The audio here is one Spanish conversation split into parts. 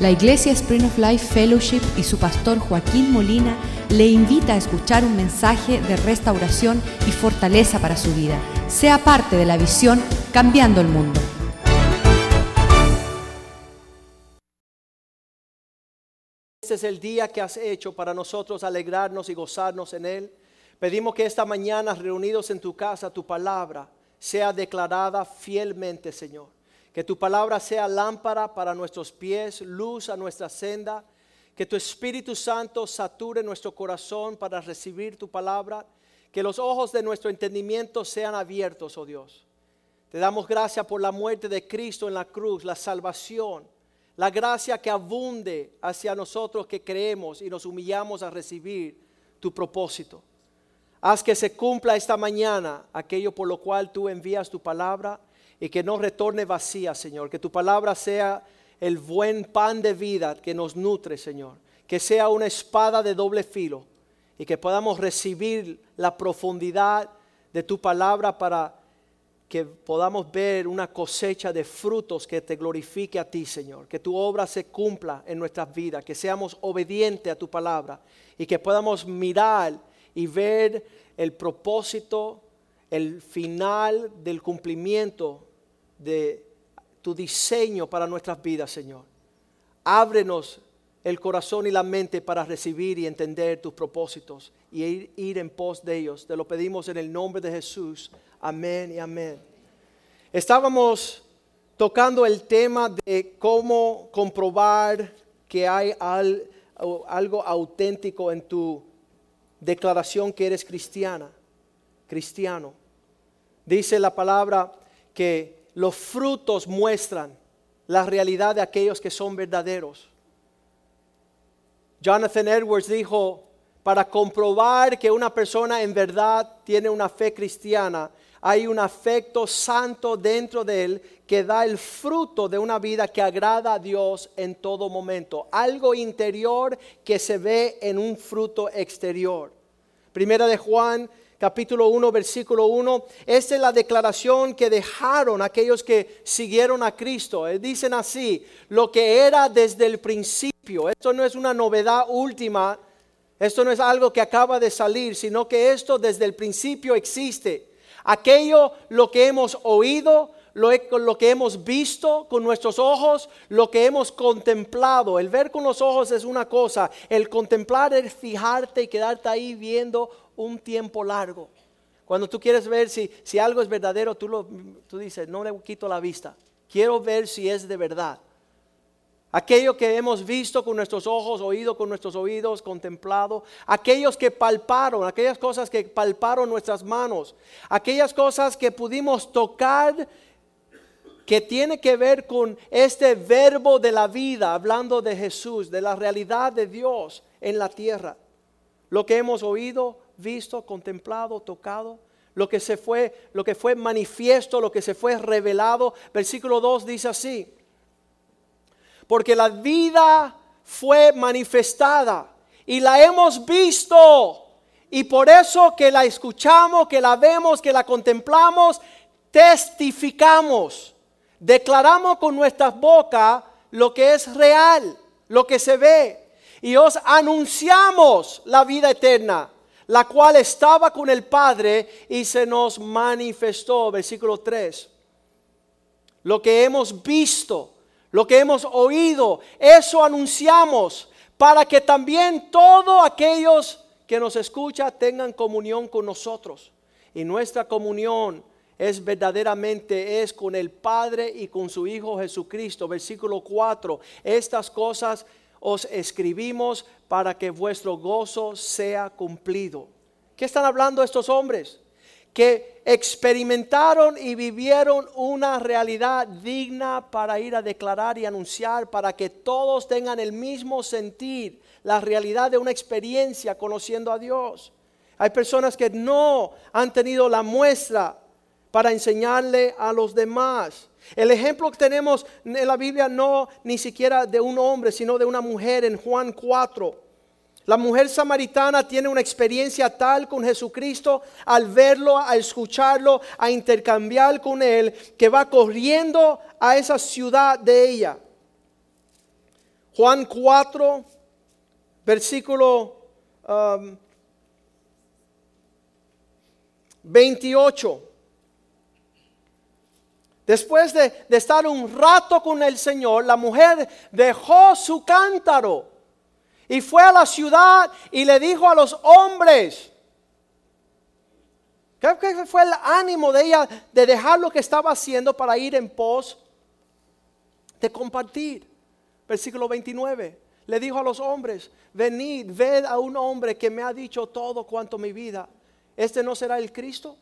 La Iglesia Spring of Life Fellowship y su pastor Joaquín Molina le invita a escuchar un mensaje de restauración y fortaleza para su vida. Sea parte de la visión Cambiando el Mundo. Este es el día que has hecho para nosotros alegrarnos y gozarnos en él. Pedimos que esta mañana, reunidos en tu casa, tu palabra sea declarada fielmente, Señor. Que tu palabra sea lámpara para nuestros pies, luz a nuestra senda. Que tu Espíritu Santo sature nuestro corazón para recibir tu palabra. Que los ojos de nuestro entendimiento sean abiertos, oh Dios. Te damos gracias por la muerte de Cristo en la cruz, la salvación, la gracia que abunde hacia nosotros que creemos y nos humillamos a recibir tu propósito. Haz que se cumpla esta mañana aquello por lo cual tú envías tu palabra y que no retorne vacía, Señor. Que tu palabra sea el buen pan de vida que nos nutre, Señor. Que sea una espada de doble filo y que podamos recibir la profundidad de tu palabra para que podamos ver una cosecha de frutos que te glorifique a ti, Señor. Que tu obra se cumpla en nuestras vidas, que seamos obedientes a tu palabra y que podamos mirar y ver el propósito, el final del cumplimiento de tu diseño para nuestras vidas, Señor. Ábrenos el corazón y la mente para recibir y entender tus propósitos y ir, ir, en pos de ellos. Te lo pedimos en el nombre de Jesús. Amén y amén. Estábamos tocando el tema de cómo comprobar que hay algo auténtico en tu declaración que eres cristiana, cristiano. Dice la palabra que los frutos muestran la realidad de aquellos que son verdaderos. Jonathan Edwards dijo, para comprobar que una persona en verdad tiene una fe cristiana, hay un afecto santo dentro de él que da el fruto de una vida que agrada a Dios en todo momento. Algo interior que se ve en un fruto exterior. Primera de Juan capítulo 1, versículo 1. Esta es la declaración que dejaron aquellos que siguieron a Cristo. Eh, dicen así, lo que era desde el principio. Esto no es una novedad última, esto no es algo que acaba de salir, sino que esto desde el principio existe. Aquello lo que hemos oído, lo, lo, que hemos visto con nuestros ojos, lo que hemos contemplado. El ver con los ojos es una cosa, el contemplar es fijarte y quedarte ahí viendo un tiempo largo. Cuando tú quieres ver si, si algo es verdadero, tú, lo, tú dices, no le quito la vista. Quiero ver si es de verdad. Aquello que hemos visto con nuestros ojos, oído con nuestros oídos, contemplado. Aquellos que palparon, aquellas cosas que palparon nuestras manos. Aquellas cosas que pudimos tocar que tiene que ver con este verbo de la vida, hablando de Jesús, de la realidad de Dios en la tierra. Lo que hemos oído, visto, contemplado, tocado, lo que se fue, lo que fue manifiesto, lo que se fue revelado. Versículo 2 dice así: Porque la vida fue manifestada y la hemos visto. Y por eso que la escuchamos, que la vemos, que la contemplamos, testificamos. Declaramos con nuestras bocas lo que es real, lo que se ve. Y os anunciamos la vida eterna la cual estaba con el Padre y se nos manifestó. Versículo 3. Lo que hemos visto, lo que hemos oído, eso anunciamos para que también todos aquellos que nos escuchan tengan comunión con nosotros. Y nuestra comunión es verdaderamente es con el Padre y con su Hijo Jesucristo. Versículo 4. Estas cosas os escribimos para que vuestro gozo sea cumplido. ¿Qué están hablando estos hombres? Que experimentaron y vivieron una realidad digna para ir a declarar y anunciar, para que todos tengan el mismo sentir, la realidad de una experiencia conociendo a Dios. Hay personas que no han tenido la muestra para enseñarle a los demás. El ejemplo que tenemos en la Biblia no ni siquiera de un hombre, sino de una mujer en Juan 4. La mujer samaritana tiene una experiencia tal con Jesucristo al verlo, a escucharlo, a intercambiar con él, que va corriendo a esa ciudad de ella. Juan 4, versículo 28. Después de, de, estar un rato con el Señor, la mujer dejó su cántaro y fue a la ciudad y le dijo a los hombres, que fue el ánimo de ella de dejar lo que estaba haciendo para ir en pos de compartir. Versículo 29. Le dijo a los hombres, venid, ved a un hombre que me ha dicho todo cuanto mi vida. ¿Este no será el Cristo?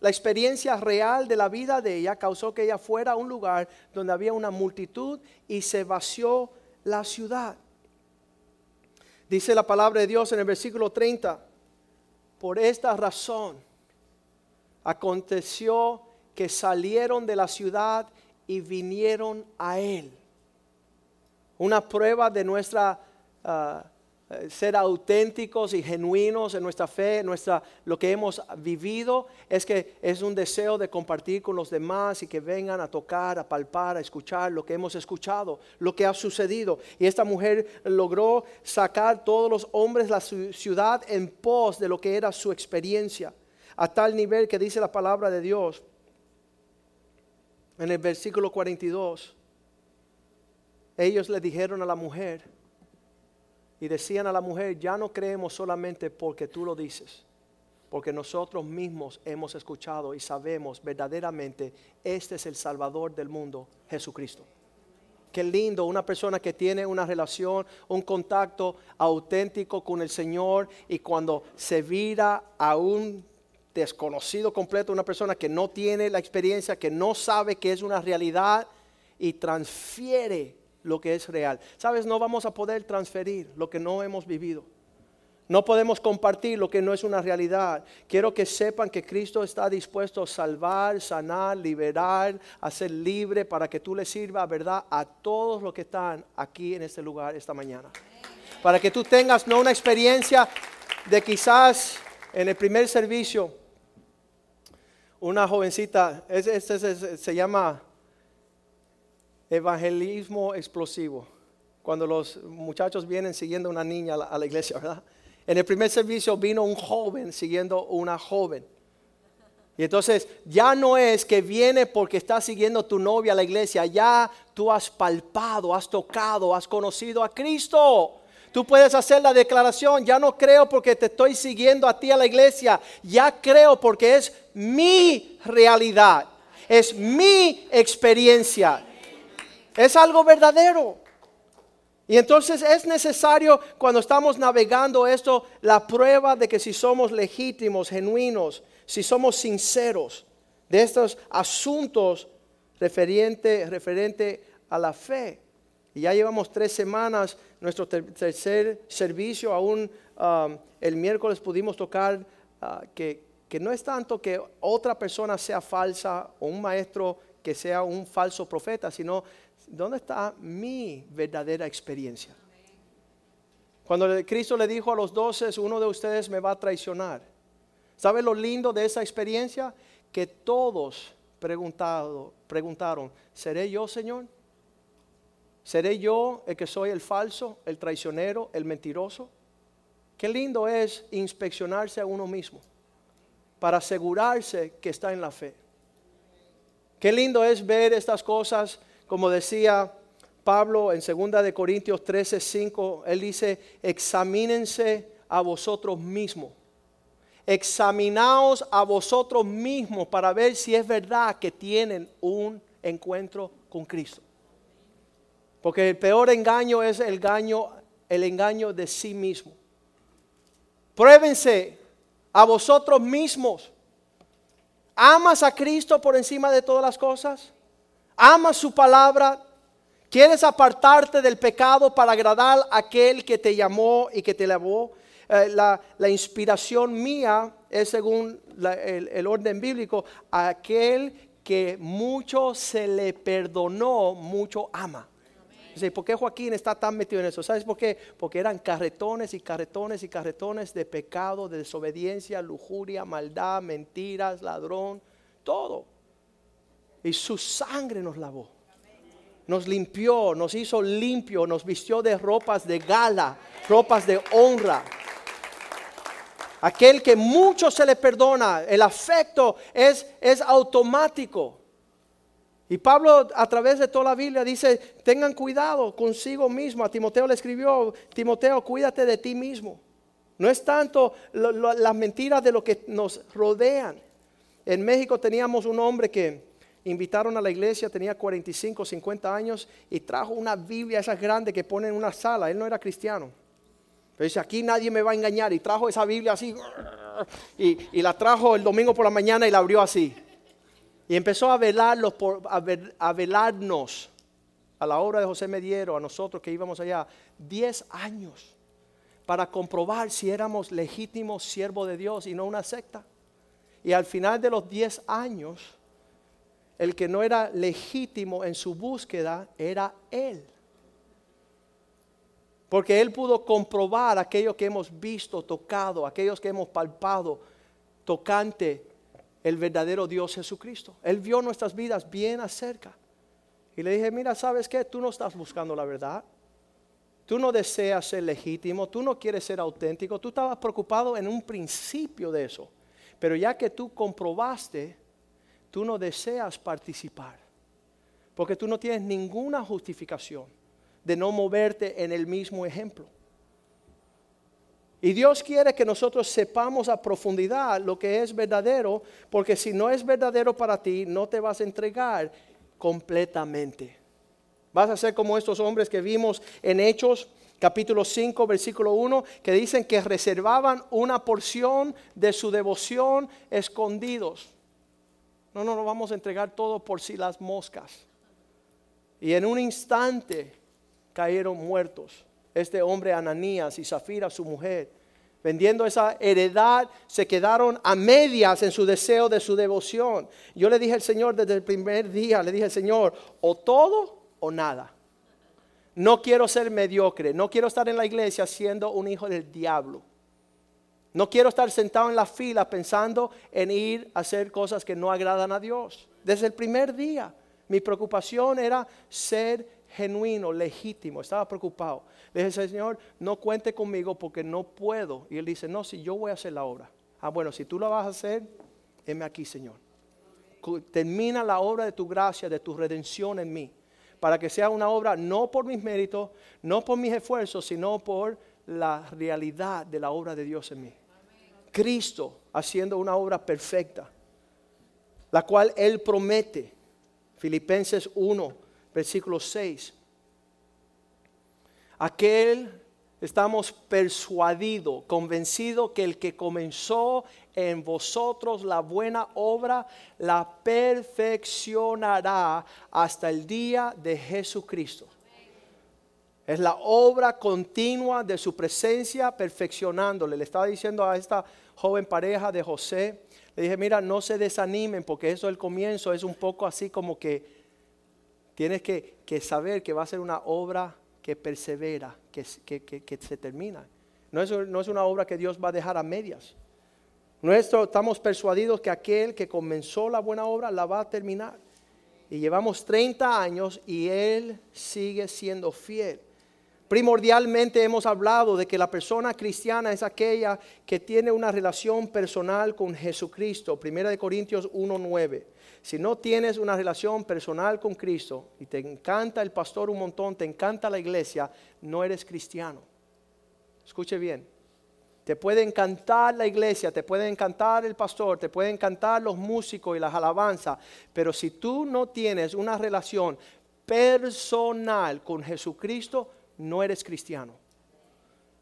La experiencia real de la vida de ella causó que ella fuera a un lugar donde había una multitud y se vació la ciudad. Dice la palabra de Dios en el versículo 30, por esta razón aconteció que salieron de la ciudad y vinieron a él. Una prueba de nuestra ah, ser auténticos y genuinos en nuestra fe, nuestra, lo que hemos vivido, es que es un deseo de compartir con los demás y que vengan a tocar, a palpar, a escuchar lo que hemos escuchado, lo que ha sucedido. Y esta mujer logró sacar todos los hombres de la ciudad en pos de lo que era su experiencia a tal nivel que dice la palabra de Dios en el versículo 42. Ellos le dijeron a la mujer y decían a la mujer, ya no creemos solamente porque tú lo dices, porque nosotros mismos hemos escuchado y sabemos verdaderamente, este es el Salvador del mundo, Jesucristo. Qué lindo una persona que tiene una relación, un contacto auténtico con el Señor y cuando se vira a un desconocido completo, una persona que no tiene la experiencia, que no sabe que es una realidad y transfiere lo que es real. Sabes, no vamos a poder transferir lo que no hemos vivido. No podemos compartir lo que no es una realidad. Quiero que sepan que Cristo está dispuesto a salvar, sanar, liberar, hacer libre para que tú le sirvas, ¿verdad?, a todos los que están aquí en este lugar esta mañana. Para que tú tengas no una experiencia de quizás en el primer servicio una jovencita, este, se llama evangelismo explosivo, cuando los muchachos vienen siguiendo a una niña a la, iglesia, ¿verdad? En el primer servicio vino un joven siguiendo una joven. Y entonces ya no es que viene porque está siguiendo tu novia a la iglesia, ya tú has palpado, has tocado, has conocido a Cristo. Tú puedes hacer la declaración, ya no creo porque te estoy siguiendo a ti a la iglesia, ya creo porque es mi realidad, es mi experiencia, es algo verdadero. Y entonces es necesario cuando estamos navegando esto, la prueba de que si somos legítimos, genuinos, si somos sinceros de estos asuntos referente, referente a la fe. Y ya llevamos tres semanas nuestro tercer servicio, aún um, el miércoles pudimos tocar uh, que, que no es tanto que otra persona sea falsa o un maestro que sea un falso profeta, sino dónde está mi verdadera experiencia. Cuando Cristo le dijo a los doce, uno de ustedes me va a traicionar. ¿Sabe lo lindo de esa experiencia? Que todos preguntado, preguntaron, ¿seré yo, Señor? ¿Seré yo el que soy el falso, el traicionero, el mentiroso? Qué lindo es inspeccionarse a uno mismo para asegurarse que está en la fe. Qué lindo es ver estas cosas, como decía Pablo en 2 de Corintios 13, 5, él dice, examínense a vosotros mismos. Examinaos a vosotros mismos para ver si es verdad que tienen un encuentro con Cristo. Porque el peor engaño es el engaño, el engaño de sí mismo. Pruébense a vosotros mismos. ¿Amas a Cristo por encima de todas las cosas? ¿Amas su palabra? ¿Quieres apartarte del pecado para agradar a aquel que te llamó y que te lavó? Eh, la, inspiración mía es según el, el orden bíblico, aquel que mucho se le perdonó, mucho ama. ¿por qué Joaquín está tan metido en eso? ¿Sabes por qué? Porque eran carretones y carretones y carretones de pecado, de desobediencia, lujuria, maldad, mentiras, ladrón, todo. Y su sangre nos lavó. nos limpió, nos hizo limpio, nos vistió de ropas de gala, ropas de honra. Aquel que mucho se le perdona, el afecto es, es automático. Y Pablo a través de toda la Biblia dice, tengan cuidado consigo mismo. A Timoteo le escribió, Timoteo, cuídate de ti mismo. No es tanto las mentiras de lo que nos rodean. En México teníamos un hombre que invitaron a la iglesia, tenía 45, 50 años y trajo una Biblia esa grande que pone en una sala. Él no era cristiano. Pero dice, aquí nadie me va a engañar. Y trajo esa Biblia así. Y, la trajo el domingo por la mañana y la abrió así. Y empezó a, velarlos por, a, velarnos a la obra de José Mediero, a nosotros que íbamos allá, 10 años para comprobar si éramos legítimos siervos de Dios y no una secta. Y al final de los 10 años, el que no era legítimo en su búsqueda era él. Porque Él pudo comprobar aquello que hemos visto, tocado, aquellos que hemos palpado, tocante el verdadero Dios Jesucristo. Él vio nuestras vidas bien acerca. Y le dije, mira, ¿sabes qué? Tú no estás buscando la verdad. Tú no deseas ser legítimo, tú no quieres ser auténtico, tú estabas preocupado en un principio de eso. Pero ya que tú comprobaste, tú no deseas participar. Porque tú no tienes ninguna justificación de no moverte en el mismo ejemplo. Y Dios quiere que nosotros sepamos a profundidad lo que es verdadero, porque si no es verdadero para ti, no te vas a entregar completamente. Vas a ser como estos hombres que vimos en Hechos capítulo 5, versículo 1, que dicen que reservaban una porción de su devoción escondidos. No, no, no vamos a entregar todo por si las moscas. Y en un instante cayeron muertos. Este hombre Ananías y Zafira, su mujer, vendiendo esa heredad, se quedaron a medias en su deseo de su devoción. Yo le dije al Señor desde el primer día, le dije al Señor, o todo o nada. No quiero ser mediocre, no quiero estar en la iglesia siendo un hijo del diablo. No quiero estar sentado en la fila pensando en ir a hacer cosas que no agradan a Dios. Desde el primer día, mi preocupación era ser genuino, legítimo, estaba preocupado. Le dije, Señor, no cuente conmigo porque no puedo. Y él dice, no, si yo voy a hacer la obra. Ah, bueno, si tú la vas a hacer, heme aquí, Señor. Termina la obra de tu gracia, de tu redención en mí. Para que sea una obra no por mis méritos, no por mis esfuerzos, sino por la realidad de la obra de Dios en mí. Cristo haciendo una obra perfecta, la cual Él promete. Filipenses 1, versículo 6. Aquel estamos persuadidos, convencidos que el que comenzó en vosotros la buena obra, la perfeccionará hasta el día de Jesucristo. Es la obra continua de su presencia perfeccionándole. Le estaba diciendo a esta joven pareja de José, le dije, mira, no se desanimen porque eso el comienzo es un poco así como que Tienes que, saber que va a ser una obra que persevera, que, se termina. No es, no es, una obra que Dios va a dejar a medias. Nuestro, estamos persuadidos que aquel que comenzó la buena obra la va a terminar. Y llevamos 30 años y Él sigue siendo fiel. Primordialmente hemos hablado de que la persona cristiana es aquella que tiene una relación personal con Jesucristo. Primera de Corintios 1.9. Si no tienes una relación personal con Cristo y te encanta el pastor un montón, te encanta la iglesia, no eres cristiano. Escuche bien. Te puede encantar la iglesia, te puede encantar el pastor, te puede encantar los músicos y las alabanzas, pero si tú no tienes una relación personal con Jesucristo, no eres cristiano.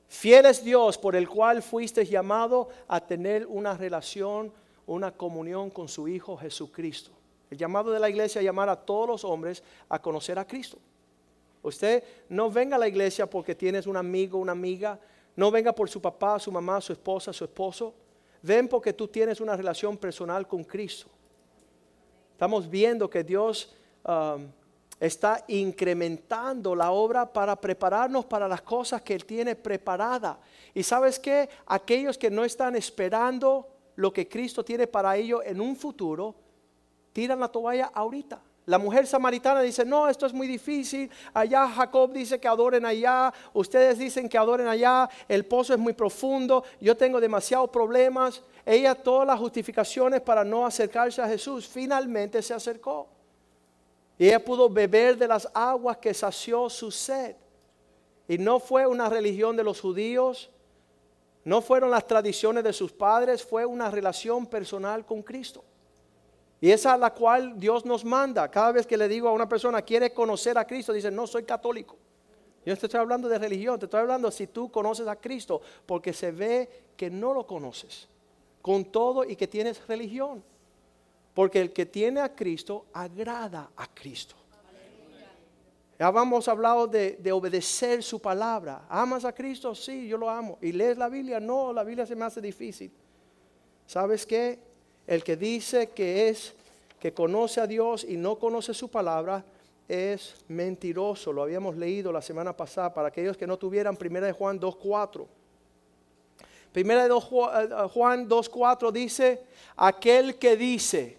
Fiel es Dios por el cual fuiste llamado a tener una relación una comunión con su Hijo Jesucristo. El llamado de la iglesia es llamar a todos los hombres a conocer a Cristo. Usted no venga a la iglesia porque tienes un amigo, una amiga. No venga por su papá, su mamá, su esposa, su esposo. Ven porque tú tienes una relación personal con Cristo. Estamos viendo que Dios um, está incrementando la obra para prepararnos para las cosas que Él tiene preparada. Y sabes que aquellos que no están esperando lo que Cristo tiene para ellos en un futuro, tiran la toalla ahorita. La mujer samaritana dice, no, esto es muy difícil. Allá Jacob dice que adoren allá. Ustedes dicen que adoren allá. El pozo es muy profundo. Yo tengo demasiados problemas. Ella todas las justificaciones para no acercarse a Jesús. Finalmente se acercó. Y ella pudo beber de las aguas que sació su sed. Y no fue una religión de los judíos, no fueron las tradiciones de sus padres, fue una relación personal con Cristo. Y esa es la cual Dios nos manda. Cada vez que le digo a una persona, quiere conocer a Cristo, dice, no, soy católico. Yo te estoy hablando de religión, te estoy hablando si tú conoces a Cristo, porque se ve que no lo conoces, con todo y que tienes religión. Porque el que tiene a Cristo agrada a Cristo. Ya hemos hablado de, de, obedecer su palabra. ¿Amas a Cristo? Sí, yo lo amo. ¿Y lees la Biblia? No, la Biblia se me hace difícil. ¿Sabes qué? El que dice que es, que conoce a Dios y no conoce su palabra, es mentiroso. Lo habíamos leído la semana pasada para aquellos que no tuvieran 1 de Juan 2.4. Primera de eh, Juan 2.4 dice, aquel que dice,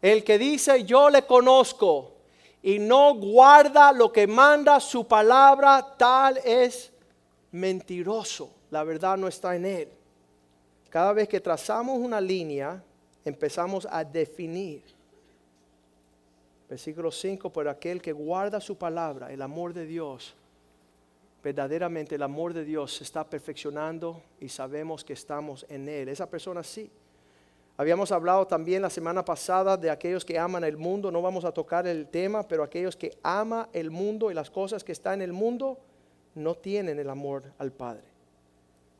el que dice yo le conozco y no guarda lo que manda su palabra, tal es mentiroso. La verdad no está en él. Cada vez que trazamos una línea, empezamos a definir. Versículo 5, por aquel que guarda su palabra, el amor de Dios, verdaderamente el amor de Dios se está perfeccionando y sabemos que estamos en Él. Esa persona sí. Habíamos hablado también la semana pasada de aquellos que aman el mundo, no vamos a tocar el tema, pero aquellos que aman el mundo y las cosas que están en el mundo no tienen el amor al Padre.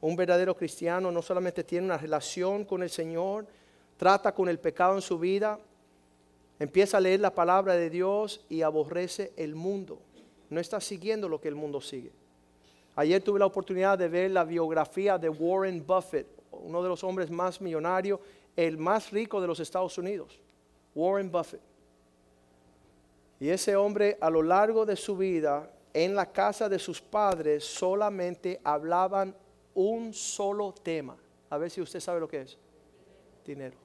Un verdadero cristiano no solamente tiene una relación con el Señor, trata con el pecado en su vida, empieza a leer la palabra de Dios y aborrece el mundo. No está siguiendo lo que el mundo sigue. Ayer tuve la oportunidad de ver la biografía de Warren Buffett, uno de los hombres más millonarios el más rico de los Estados Unidos, Warren Buffett. Y ese hombre a lo largo de su vida, en la casa de sus padres, solamente hablaban un solo tema. A ver si usted sabe lo que es. Dinero.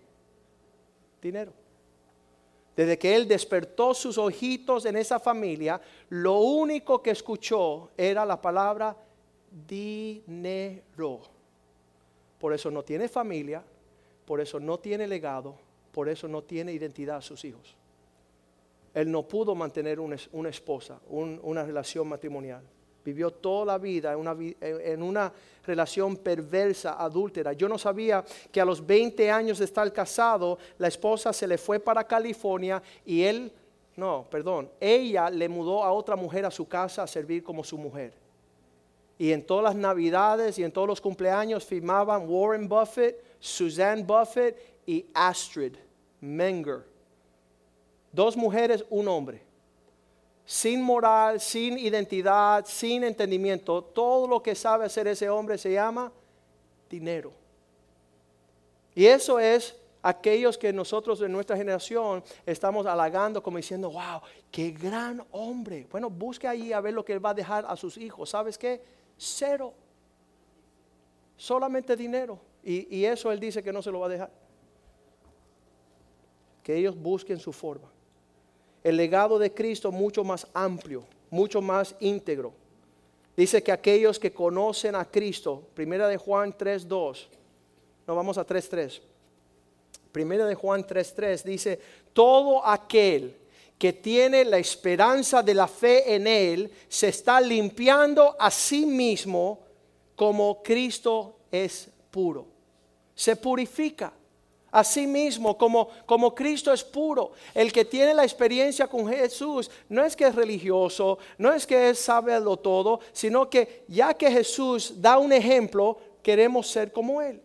Dinero. Desde que él despertó sus ojitos en esa familia, lo único que escuchó era la palabra dinero. Por eso no tiene familia, por eso no tiene legado, por eso no tiene identidad a sus hijos. Él no pudo mantener una, esposa, una relación matrimonial. Vivió toda la vida en una, en una, relación perversa, adúltera. Yo no sabía que a los 20 años de estar casado, la esposa se le fue para California y él, no, perdón, ella le mudó a otra mujer a su casa a servir como su mujer. Y en todas las navidades y en todos los cumpleaños firmaban Warren Buffett, Suzanne Buffett y Astrid Menger. Dos mujeres, un hombre. Sin moral, sin identidad, sin entendimiento. Todo lo que sabe hacer ese hombre se llama dinero. Y eso es aquellos que nosotros de nuestra generación estamos halagando como diciendo, wow, qué gran hombre. Bueno, busque ahí a ver lo que él va a dejar a sus hijos. ¿Sabes qué? Cero. Solamente dinero. Y, eso Él dice que no se lo va a dejar. Que ellos busquen su forma. El legado de Cristo mucho más amplio, mucho más íntegro. Dice que aquellos que conocen a Cristo, primera de Juan 3.2, no vamos a 3.3. Primera de Juan 3.3 dice, todo aquel que tiene la esperanza de la fe en Él se está limpiando a sí mismo como Cristo es puro se purifica a sí mismo como, como Cristo es puro. El que tiene la experiencia con Jesús no es que es religioso, no es que es sabe lo todo, sino que ya que Jesús da un ejemplo, queremos ser como Él.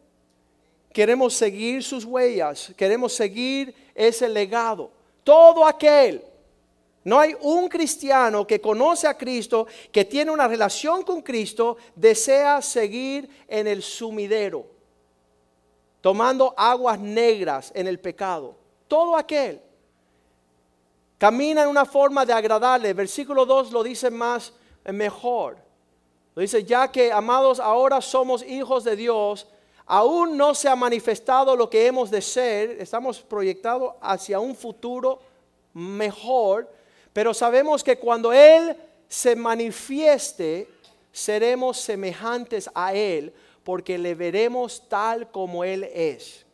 Queremos seguir sus huellas, queremos seguir ese legado. Todo aquel no hay un cristiano que conoce a Cristo, que tiene una relación con Cristo, desea seguir en el sumidero tomando aguas negras en el pecado. Todo aquel camina en una forma de agradarle. Versículo 2 lo dice más eh, mejor. Lo dice, ya que amados ahora somos hijos de Dios, aún no se ha manifestado lo que hemos de ser, estamos proyectados hacia un futuro mejor, pero sabemos que cuando Él se manifieste, seremos semejantes a Él, porque le veremos tal como Él es.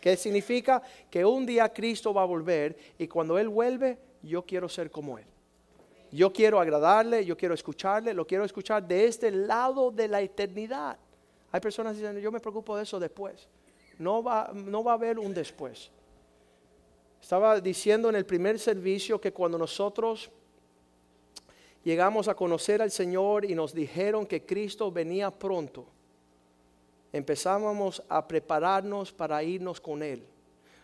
¿Qué significa? Que un día Cristo va a volver y cuando Él vuelve, yo quiero ser como Él. Yo quiero agradarle, yo quiero escucharle, lo quiero escuchar de este lado de la eternidad. Hay personas que dicen, yo me preocupo de eso después. No va, no va a haber un después. Estaba diciendo en el primer servicio que cuando nosotros llegamos a conocer al Señor y nos dijeron que Cristo venía pronto, empezábamos a prepararnos para irnos con Él.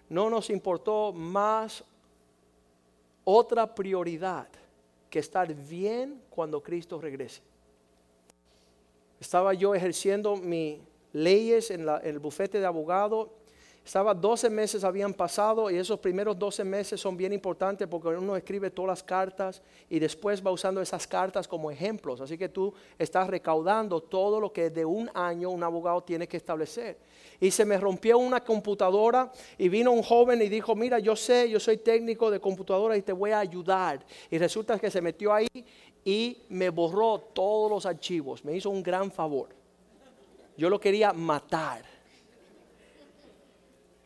No nos importó más otra prioridad que estar bien cuando Cristo regrese. Estaba yo ejerciendo mis leyes en, en el bufete de abogado estaba 12 meses habían pasado y esos primeros 12 meses son bien importantes porque uno escribe todas las cartas y después va usando esas cartas como ejemplos. Así que tú estás recaudando todo lo que de un año un abogado tiene que establecer. Y se me rompió una computadora y vino un joven y dijo, mira, yo sé, yo soy técnico de computadora y te voy a ayudar. Y resulta que se metió ahí y me borró todos los archivos. Me hizo un gran favor. Yo lo quería matar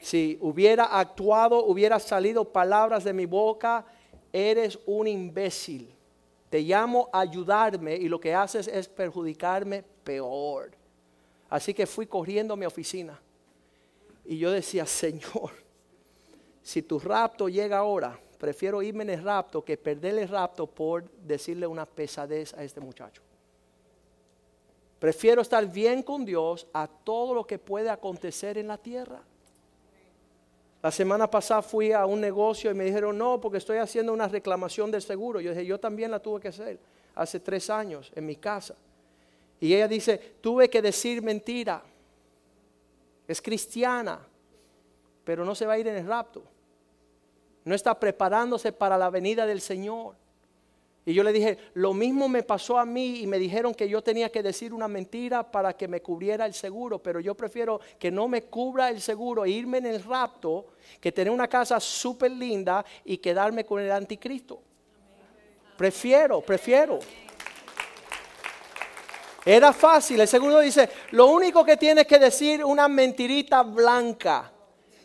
si hubiera actuado, hubiera salido palabras de mi boca, eres un imbécil. Te llamo a ayudarme y lo que haces es perjudicarme peor. Así que fui corriendo a mi oficina. Y yo decía, Señor, si tu rapto llega ahora, prefiero irme en el rapto que perder el rapto por decirle una pesadez a este muchacho. Prefiero estar bien con Dios a todo lo que puede acontecer en la tierra. La semana pasada fui a un negocio y me dijeron, no, porque estoy haciendo una reclamación del seguro. Yo dije, yo también la tuve que hacer hace tres años en mi casa. Y ella dice, tuve que decir mentira. Es cristiana, pero no se va a ir en el rapto. No está preparándose para la venida del Señor. Y yo le dije, lo mismo me pasó a mí y me dijeron que yo tenía que decir una mentira para que me cubriera el seguro, pero yo prefiero que no me cubra el seguro e irme en el rapto que tener una casa súper linda y quedarme con el anticristo. Prefiero, prefiero. Era fácil, el seguro dice, lo único que tienes que decir una mentirita blanca.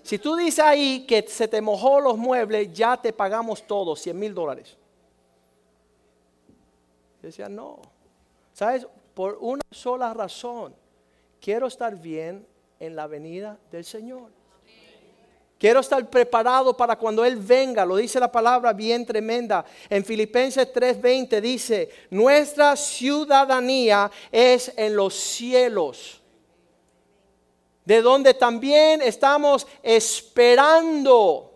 Si tú dices ahí que se te mojó los muebles, ya te pagamos todo, 100 mil dólares decía, no. ¿Sabes? Por una sola razón. Quiero estar bien en la venida del Señor. Quiero estar preparado para cuando Él venga. Lo dice la palabra bien tremenda. En Filipenses 3:20 dice, nuestra ciudadanía es en los cielos. De donde también estamos esperando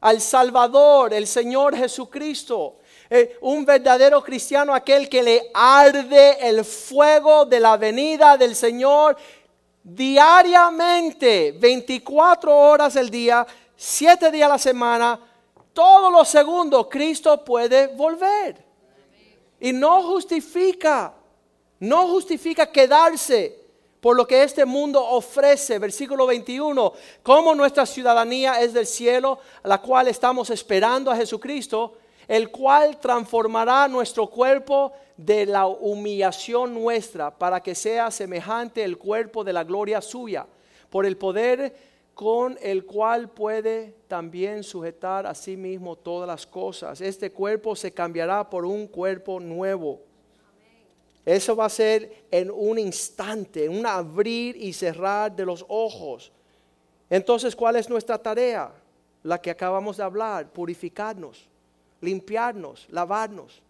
al Salvador, el Señor Jesucristo. Eh, un verdadero cristiano aquel que le arde el fuego de la venida del Señor diariamente, 24 horas el día, 7 días a la semana, todos los segundos Cristo puede volver. Y no justifica, no justifica quedarse por lo que este mundo ofrece. Versículo 21, como nuestra ciudadanía es del cielo, la cual estamos esperando a Jesucristo, el cual transformará nuestro cuerpo de la humillación nuestra para que sea semejante el cuerpo de la gloria suya, por el poder con el cual puede también sujetar a sí mismo todas las cosas. Este cuerpo se cambiará por un cuerpo nuevo. Eso va a ser en un instante, un abrir y cerrar de los ojos. Entonces, ¿cuál es nuestra tarea? La que acabamos de hablar, purificarnos limpiarnos, lavarnos.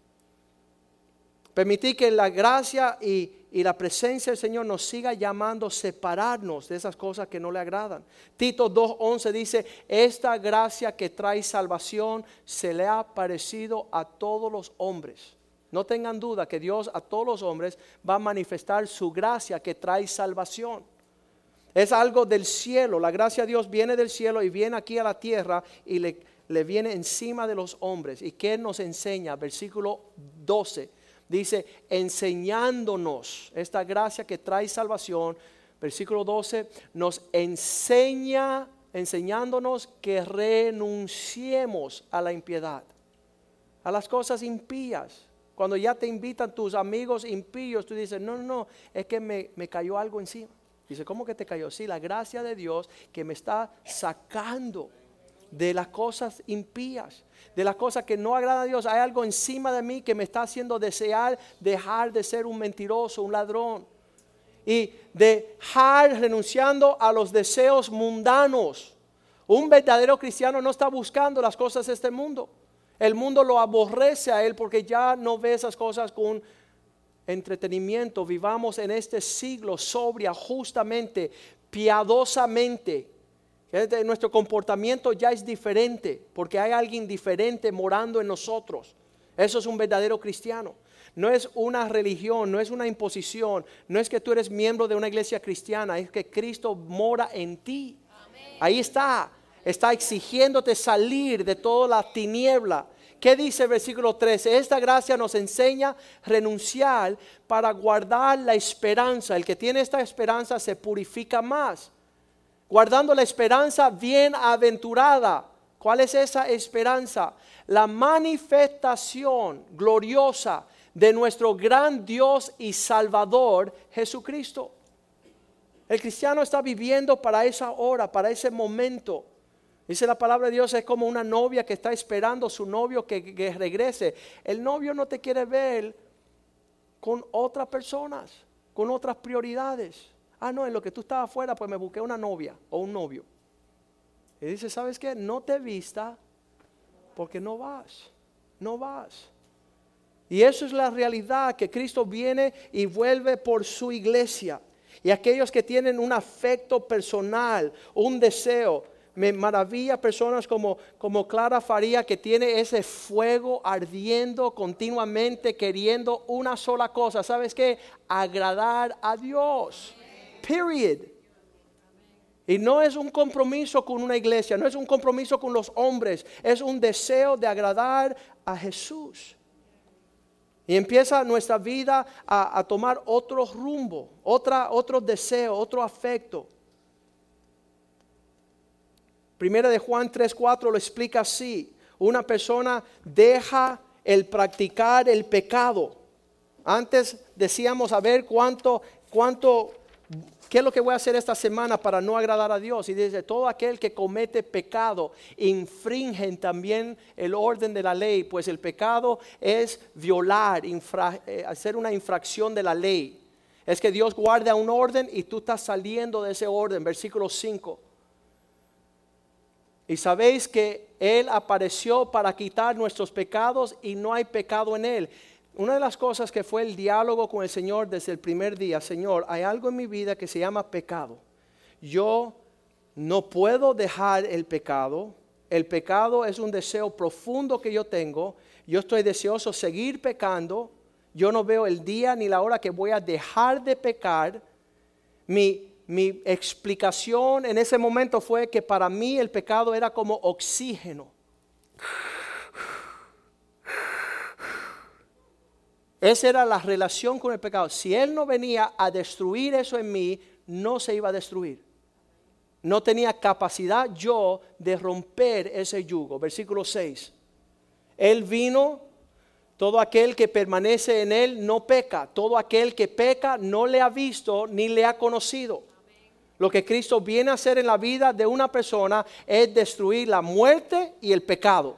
Permitir que la gracia y, la presencia del Señor nos siga llamando separarnos de esas cosas que no le agradan. Tito 2.11 dice, esta gracia que trae salvación se le ha parecido a todos los hombres. No tengan duda que Dios a todos los hombres va a manifestar su gracia que trae salvación. Es algo del cielo. La gracia de Dios viene del cielo y viene aquí a la tierra y le le viene encima de los hombres. ¿Y qué nos enseña? Versículo 12. Dice, enseñándonos esta gracia que trae salvación. Versículo 12, nos enseña enseñándonos que renunciemos a la impiedad, a las cosas impías. Cuando ya te invitan tus amigos impíos, tú dices, no, no, no, es que me, me cayó algo encima. Dice, ¿cómo que te cayó? Sí, la gracia de Dios que me está sacando de las cosas impías, de las cosas que no agradan a Dios. Hay algo encima de mí que me está haciendo desear dejar de ser un mentiroso, un ladrón. Y dejar renunciando a los deseos mundanos. Un verdadero cristiano no está buscando las cosas de este mundo. El mundo lo aborrece a él porque ya no ve esas cosas con entretenimiento. Vivamos en este siglo sobria, justamente, piadosamente. Nuestro comportamiento ya es diferente porque hay alguien diferente morando en nosotros. Eso es un verdadero cristiano. No es una religión, no es una imposición, no es que tú eres miembro de una iglesia cristiana, es que Cristo mora en ti. Ahí está, está exigiéndote salir de toda la tiniebla. ¿Qué dice el versículo 13? Esta gracia nos enseña a renunciar para guardar la esperanza. El que tiene esta esperanza se purifica más. Guardando la esperanza bienaventurada. ¿Cuál es esa esperanza? La manifestación gloriosa de nuestro gran Dios y Salvador Jesucristo. El cristiano está viviendo para esa hora, para ese momento. Dice la palabra de Dios, es como una novia que está esperando a su novio que, que, regrese. El novio no te quiere ver con otras personas, con otras prioridades. Ah, no, en lo que tú estabas afuera, pues me busqué una novia o un novio. Y dice, ¿sabes qué? No te vista porque no vas, no vas. Y eso es la realidad, que Cristo viene y vuelve por su iglesia. Y aquellos que tienen un afecto personal, un deseo, me maravilla personas como, como Clara Faría que tiene ese fuego ardiendo continuamente, queriendo una sola cosa. ¿Sabes qué? Agradar a Dios. Period. Y no es un compromiso con una iglesia, no es un compromiso con los hombres, es un deseo de agradar a Jesús. Y empieza nuestra vida a, tomar otro rumbo, otra, otro deseo, otro afecto. Primera de Juan 3:4 lo explica así. Una persona deja el practicar el pecado. Antes decíamos a ver cuánto, cuánto ¿Qué es lo que voy a hacer esta semana para no agradar a Dios? Y dice, todo aquel que comete pecado infringen también el orden de la ley, pues el pecado es violar, eh, hacer una infracción de la ley. Es que Dios guarda un orden y tú estás saliendo de ese orden, versículo 5. Y sabéis que Él apareció para quitar nuestros pecados y no hay pecado en Él una de las cosas que fue el diálogo con el Señor desde el primer día, Señor, hay algo en mi vida que se llama pecado. Yo no puedo dejar el pecado. El pecado es un deseo profundo que yo tengo. Yo estoy deseoso seguir pecando. Yo no veo el día ni la hora que voy a dejar de pecar. Mi, mi explicación en ese momento fue que para mí el pecado era como oxígeno Esa era la relación con el pecado. Si Él no venía a destruir eso en mí, no se iba a destruir. No tenía capacidad yo de romper ese yugo. Versículo 6. Él vino, todo aquel que permanece en Él no peca. Todo aquel que peca no le ha visto ni le ha conocido. Lo que Cristo viene a hacer en la vida de una persona es destruir la muerte y el pecado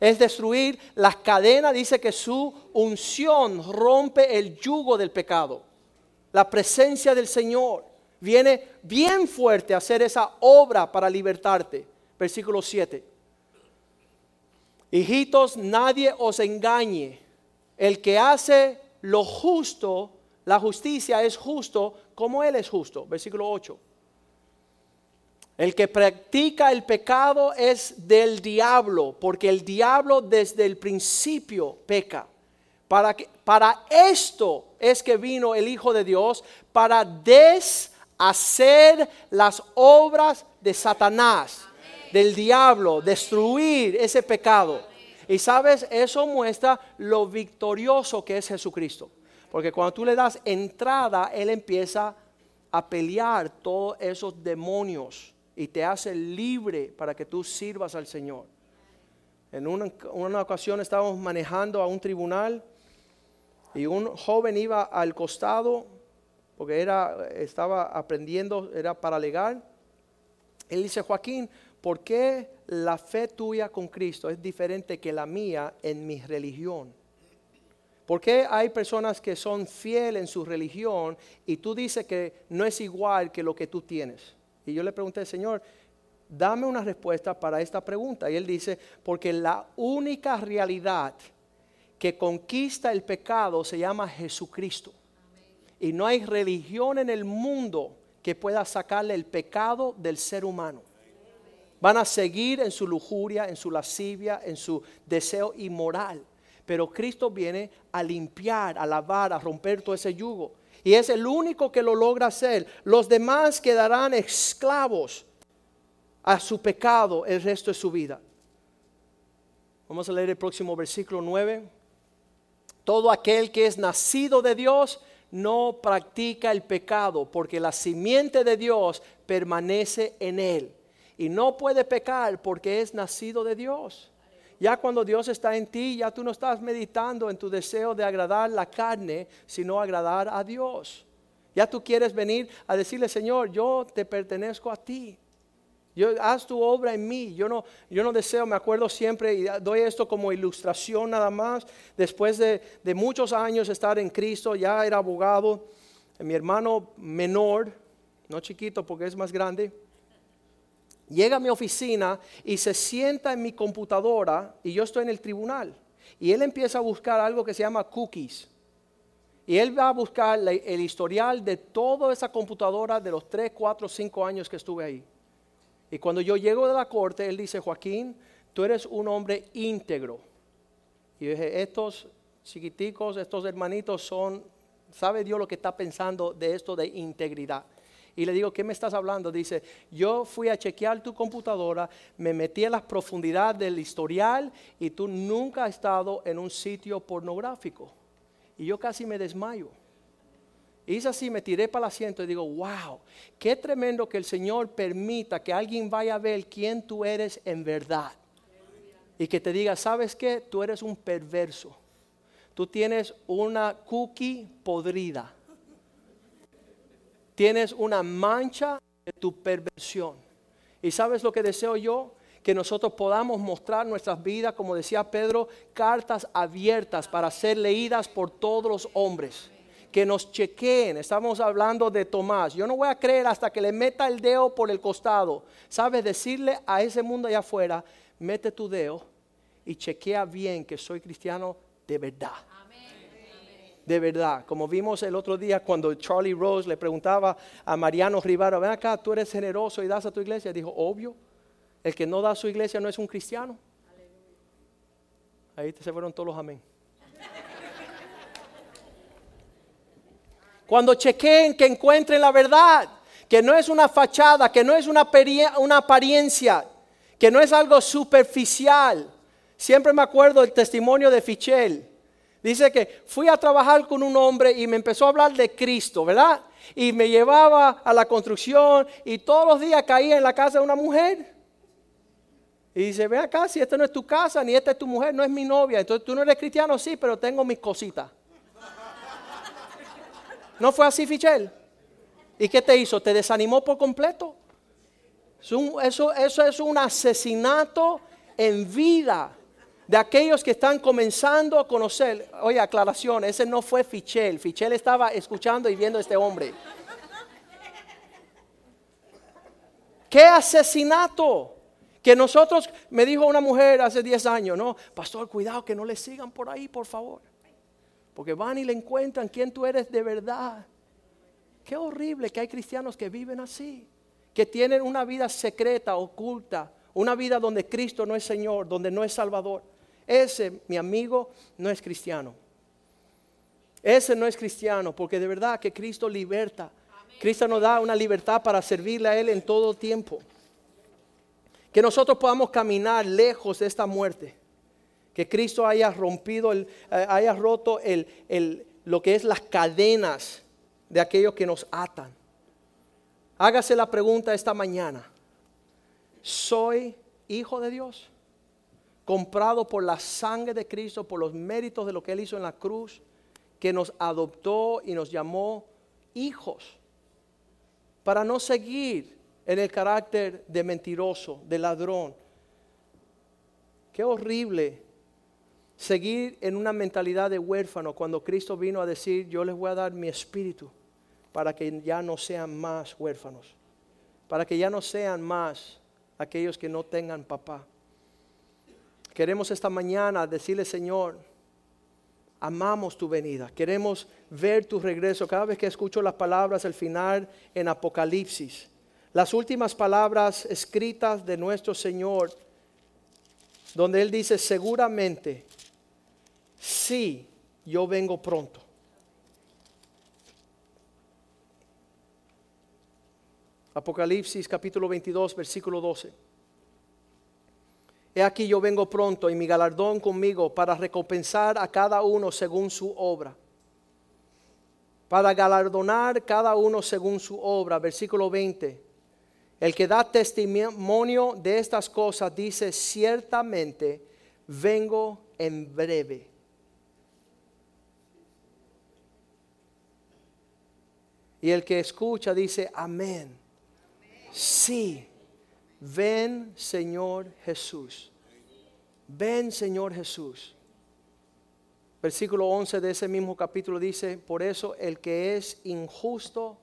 es destruir las cadenas. Dice que su unción rompe el yugo del pecado. La presencia del Señor viene bien fuerte a hacer esa obra para libertarte. Versículo 7. Hijitos, nadie os engañe. El que hace lo justo, la justicia es justo como Él es justo. Versículo 8. El que practica el pecado es del diablo, porque el diablo desde el principio peca. Para, que, para esto es que vino el Hijo de Dios, para deshacer las obras de Satanás, del diablo, destruir ese pecado. Y sabes, eso muestra lo victorioso que es Jesucristo. Porque cuando tú le das entrada, Él empieza a pelear todos esos demonios y te hace libre para que tú sirvas al Señor. En una, una ocasión estábamos manejando a un tribunal y un joven iba al costado porque era, estaba aprendiendo, era para legal. Él dice, Joaquín, ¿por qué la fe tuya con Cristo es diferente que la mía en mi religión? ¿Por qué hay personas que son fieles en su religión y tú dices que no es igual que lo que tú tienes? Y yo le pregunté, Señor, dame una respuesta para esta pregunta. Y él dice, porque la única realidad que conquista el pecado se llama Jesucristo. Y no hay religión en el mundo que pueda sacarle el pecado del ser humano. Van a seguir en su lujuria, en su lascivia, en su deseo inmoral. Pero Cristo viene a limpiar, a lavar, a romper todo ese yugo. Y es el único que lo logra hacer. Los demás quedarán esclavos a su pecado el resto de su vida. Vamos a leer el próximo versículo 9. Todo aquel que es nacido de Dios no practica el pecado, porque la simiente de Dios permanece en él. Y no puede pecar porque es nacido de Dios. Ya cuando Dios está en ti, ya tú no estás meditando en tu deseo de agradar la carne, sino agradar a Dios. Ya tú quieres venir a decirle, Señor, yo te pertenezco a ti. Yo, haz tu obra en mí. Yo no, yo no deseo, me acuerdo siempre, y doy esto como ilustración nada más. Después de, de muchos años estar en Cristo, ya era abogado. Mi hermano menor, no chiquito porque es más grande, llega a mi oficina y se sienta en mi computadora y yo estoy en el tribunal. Y él empieza a buscar algo que se llama cookies. Y él va a buscar el historial de toda esa computadora de los 3, 4, 5 años que estuve ahí. Y cuando yo llego de la corte, él dice, Joaquín, tú eres un hombre íntegro. Y yo dije, estos chiquiticos, estos hermanitos son, ¿sabe Dios lo que está pensando de esto de integridad? Y le digo, ¿qué me estás hablando? Dice, yo fui a chequear tu computadora, me metí en las profundidades del historial y tú nunca has estado en un sitio pornográfico. Y yo casi me desmayo. Hice así, me tiré para el asiento y digo, wow, qué tremendo que el Señor permita que alguien vaya a ver quién tú eres en verdad. Y que te diga, ¿sabes qué? Tú eres un perverso. Tú tienes una cookie podrida. Tienes una mancha de tu perversión. ¿Y sabes lo que deseo yo? Que nosotros podamos mostrar nuestras vidas, como decía Pedro, cartas abiertas para ser leídas por todos los hombres que nos chequeen. Estamos hablando de Tomás. Yo no voy a creer hasta que le meta el dedo por el costado. ¿Sabes? Decirle a ese mundo allá afuera, mete tu dedo y chequea bien que soy cristiano de verdad. De verdad, como vimos el otro día cuando Charlie Rose le preguntaba a Mariano Rivera, ven acá, tú eres generoso y das a tu iglesia. Dijo, obvio, el que no da a su iglesia no es un cristiano. Ahí se fueron todos los amén. Cuando chequeen que encuentren la verdad, que no es una fachada, que no es una, una apariencia, que no es algo superficial. Siempre me acuerdo el testimonio de Fichel. Dice que fui a trabajar con un hombre y me empezó a hablar de Cristo, ¿verdad? Y me llevaba a la construcción y todos los días caía en la casa de una mujer. Y dice, ve acá, si esta no es tu casa, ni esta es tu mujer, no es mi novia. Entonces tú no eres cristiano, sí, pero tengo mis cositas. ¿No fue así, Fichel? ¿Y qué te hizo? ¿Te desanimó por completo? Eso, eso es un asesinato en vida de aquellos que están comenzando a conocer. Oye, aclaración, ese no fue Fichel. Fichel estaba escuchando y viendo a este hombre. ¿Qué asesinato? Que nosotros, me dijo una mujer hace 10 años, no, pastor, cuidado que no le sigan por ahí, por favor. Porque van y le encuentran quién tú eres de verdad. Qué horrible que hay cristianos que viven así, que tienen una vida secreta, oculta, una vida donde Cristo no es Señor, donde no es Salvador. Ese, mi amigo, no es cristiano. Ese no es cristiano, porque de verdad que Cristo liberta. Cristo nos da una libertad para servirle a Él en todo tiempo. Que nosotros podamos caminar lejos de esta muerte que Cristo haya rompido, eh, haya roto el, lo que es las cadenas de aquellos que nos atan. Hágase la pregunta esta mañana. soy hijo de Dios, comprado por la sangre de Cristo, por los méritos de lo que Él hizo en la cruz, que nos adoptó y nos llamó hijos, para no seguir en el carácter de mentiroso, de ladrón. Qué horrible seguir en una mentalidad de huérfano cuando Cristo vino a decir, yo les voy a dar mi espíritu para que ya no sean más huérfanos, para que ya no sean más aquellos que no tengan papá. Queremos esta mañana decirle, Señor, amamos tu venida, queremos ver tu regreso. Cada vez que escucho las palabras al final en Apocalipsis, las últimas palabras escritas de nuestro Señor, donde Él dice, seguramente, sí, yo vengo pronto. Apocalipsis capítulo 22, versículo 12. He aquí yo vengo pronto y mi galardón conmigo para recompensar a cada uno según su obra. Para galardonar cada uno según su obra. Versículo 20. El que da testimonio de estas cosas dice, ciertamente vengo en breve. Y el que escucha dice, amén. Sí, ven Señor Jesús. Ven Señor Jesús. Versículo 11 de ese mismo capítulo dice, por eso el que es injusto,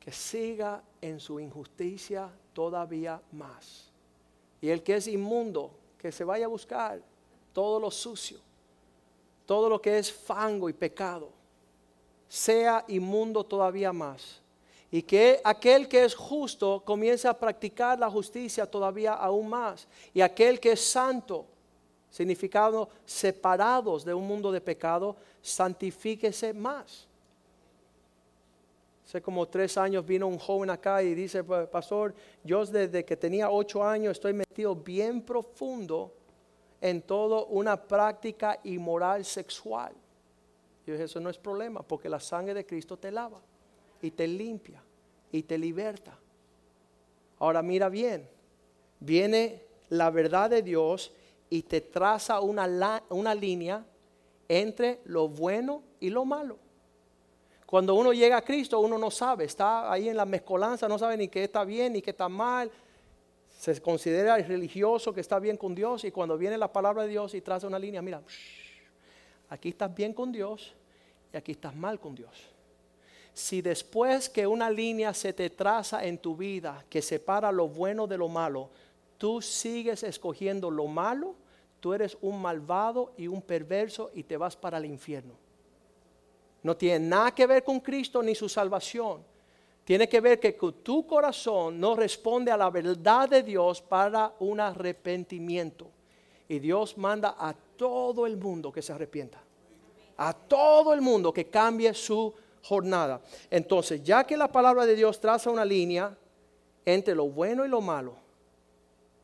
que siga en su injusticia todavía más. Y el que es inmundo, que se vaya a buscar todo lo sucio, todo lo que es fango y pecado, sea inmundo todavía más y que aquel que es justo comience a practicar la justicia todavía aún más. Y aquel que es santo, significado separados de un mundo de pecado, santifíquese más. Hace como tres años vino un joven acá y dice, pastor, yo desde que tenía ocho años estoy metido bien profundo en todo una práctica inmoral sexual. Yo dije, eso no es problema, porque la sangre de Cristo te lava y te limpia y te liberta. Ahora mira bien, viene la verdad de Dios y te traza una, una línea entre lo bueno y lo malo. Cuando uno llega a Cristo, uno no sabe, está ahí en la mezcolanza, no sabe ni qué está bien ni qué está mal. Se considera religioso que está bien con Dios y cuando viene la palabra de Dios y traza una línea, mira, aquí estás bien con Dios y aquí estás mal con Dios si después que una línea se te traza en tu vida que separa lo bueno de lo malo, tú sigues escogiendo lo malo, tú eres un malvado y un perverso y te vas para el infierno. No tiene nada que ver con Cristo ni su salvación. Tiene que ver que tu corazón no responde a la verdad de Dios para un arrepentimiento. Y Dios manda a todo el mundo que se arrepienta. A todo el mundo que cambie su jornada. Entonces, ya que la palabra de Dios traza una línea entre lo bueno y lo malo,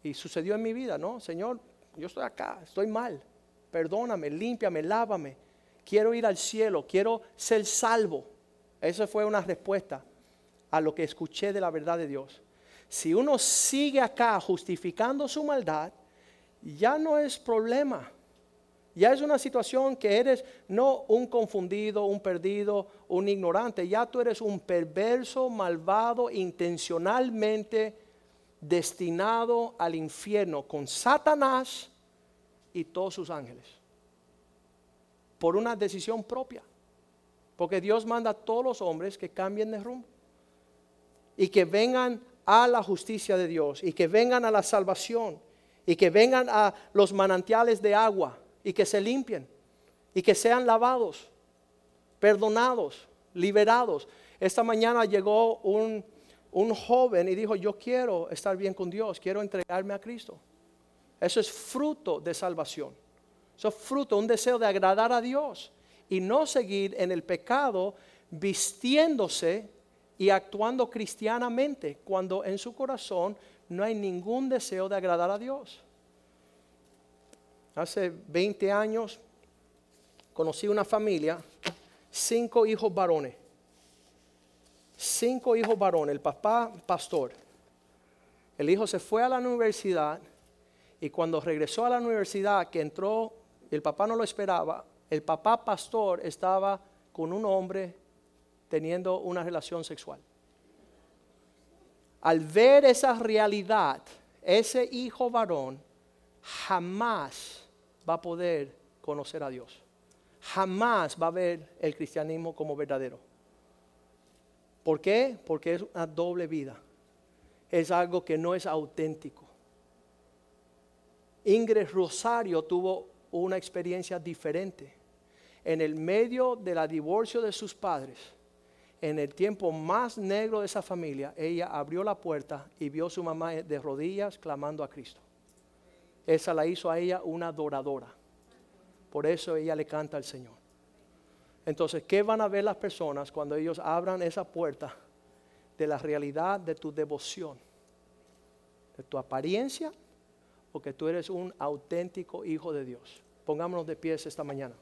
y sucedió en mi vida, ¿no? Señor, yo estoy acá, estoy mal, perdóname, límpiame, lávame, quiero ir al cielo, quiero ser salvo. Esa fue una respuesta a lo que escuché de la verdad de Dios. Si uno sigue acá justificando su maldad, ya no es problema. Ya es una situación que eres no un confundido, un perdido, un ignorante. Ya tú eres un perverso, malvado, intencionalmente destinado al infierno con Satanás y todos sus ángeles. Por una decisión propia. Porque Dios manda a todos los hombres que cambien de rumbo. Y que vengan a la justicia de Dios. Y que vengan a la salvación. Y que vengan a los manantiales de agua y que se limpien y que sean lavados, perdonados, liberados. Esta mañana llegó un, joven y dijo, yo quiero estar bien con Dios, quiero entregarme a Cristo. Eso es fruto de salvación. Eso es fruto, un deseo de agradar a Dios y no seguir en el pecado vistiéndose y actuando cristianamente cuando en su corazón no hay ningún deseo de agradar a Dios. Hace 20 años conocí una familia, cinco hijos varones. Cinco hijos varones, el papá pastor. El hijo se fue a la universidad y cuando regresó a la universidad, que entró, el papá no lo esperaba, el papá pastor estaba con un hombre teniendo una relación sexual. Al ver esa realidad, ese hijo varón jamás va a poder conocer a Dios. Jamás va a ver el cristianismo como verdadero. ¿Por qué? Porque es una doble vida. Es algo que no es auténtico. Ingrid Rosario tuvo una experiencia diferente. En el medio de la divorcio de sus padres, en el tiempo más negro de esa familia, ella abrió la puerta y vio a su mamá de rodillas clamando a Cristo. Esa la hizo a ella una adoradora. Por eso ella le canta al Señor. Entonces, ¿qué van a ver las personas cuando ellos abran esa puerta de la realidad de tu devoción? ¿De tu apariencia o que tú eres un auténtico hijo de Dios? Pongámonos de pies esta mañana.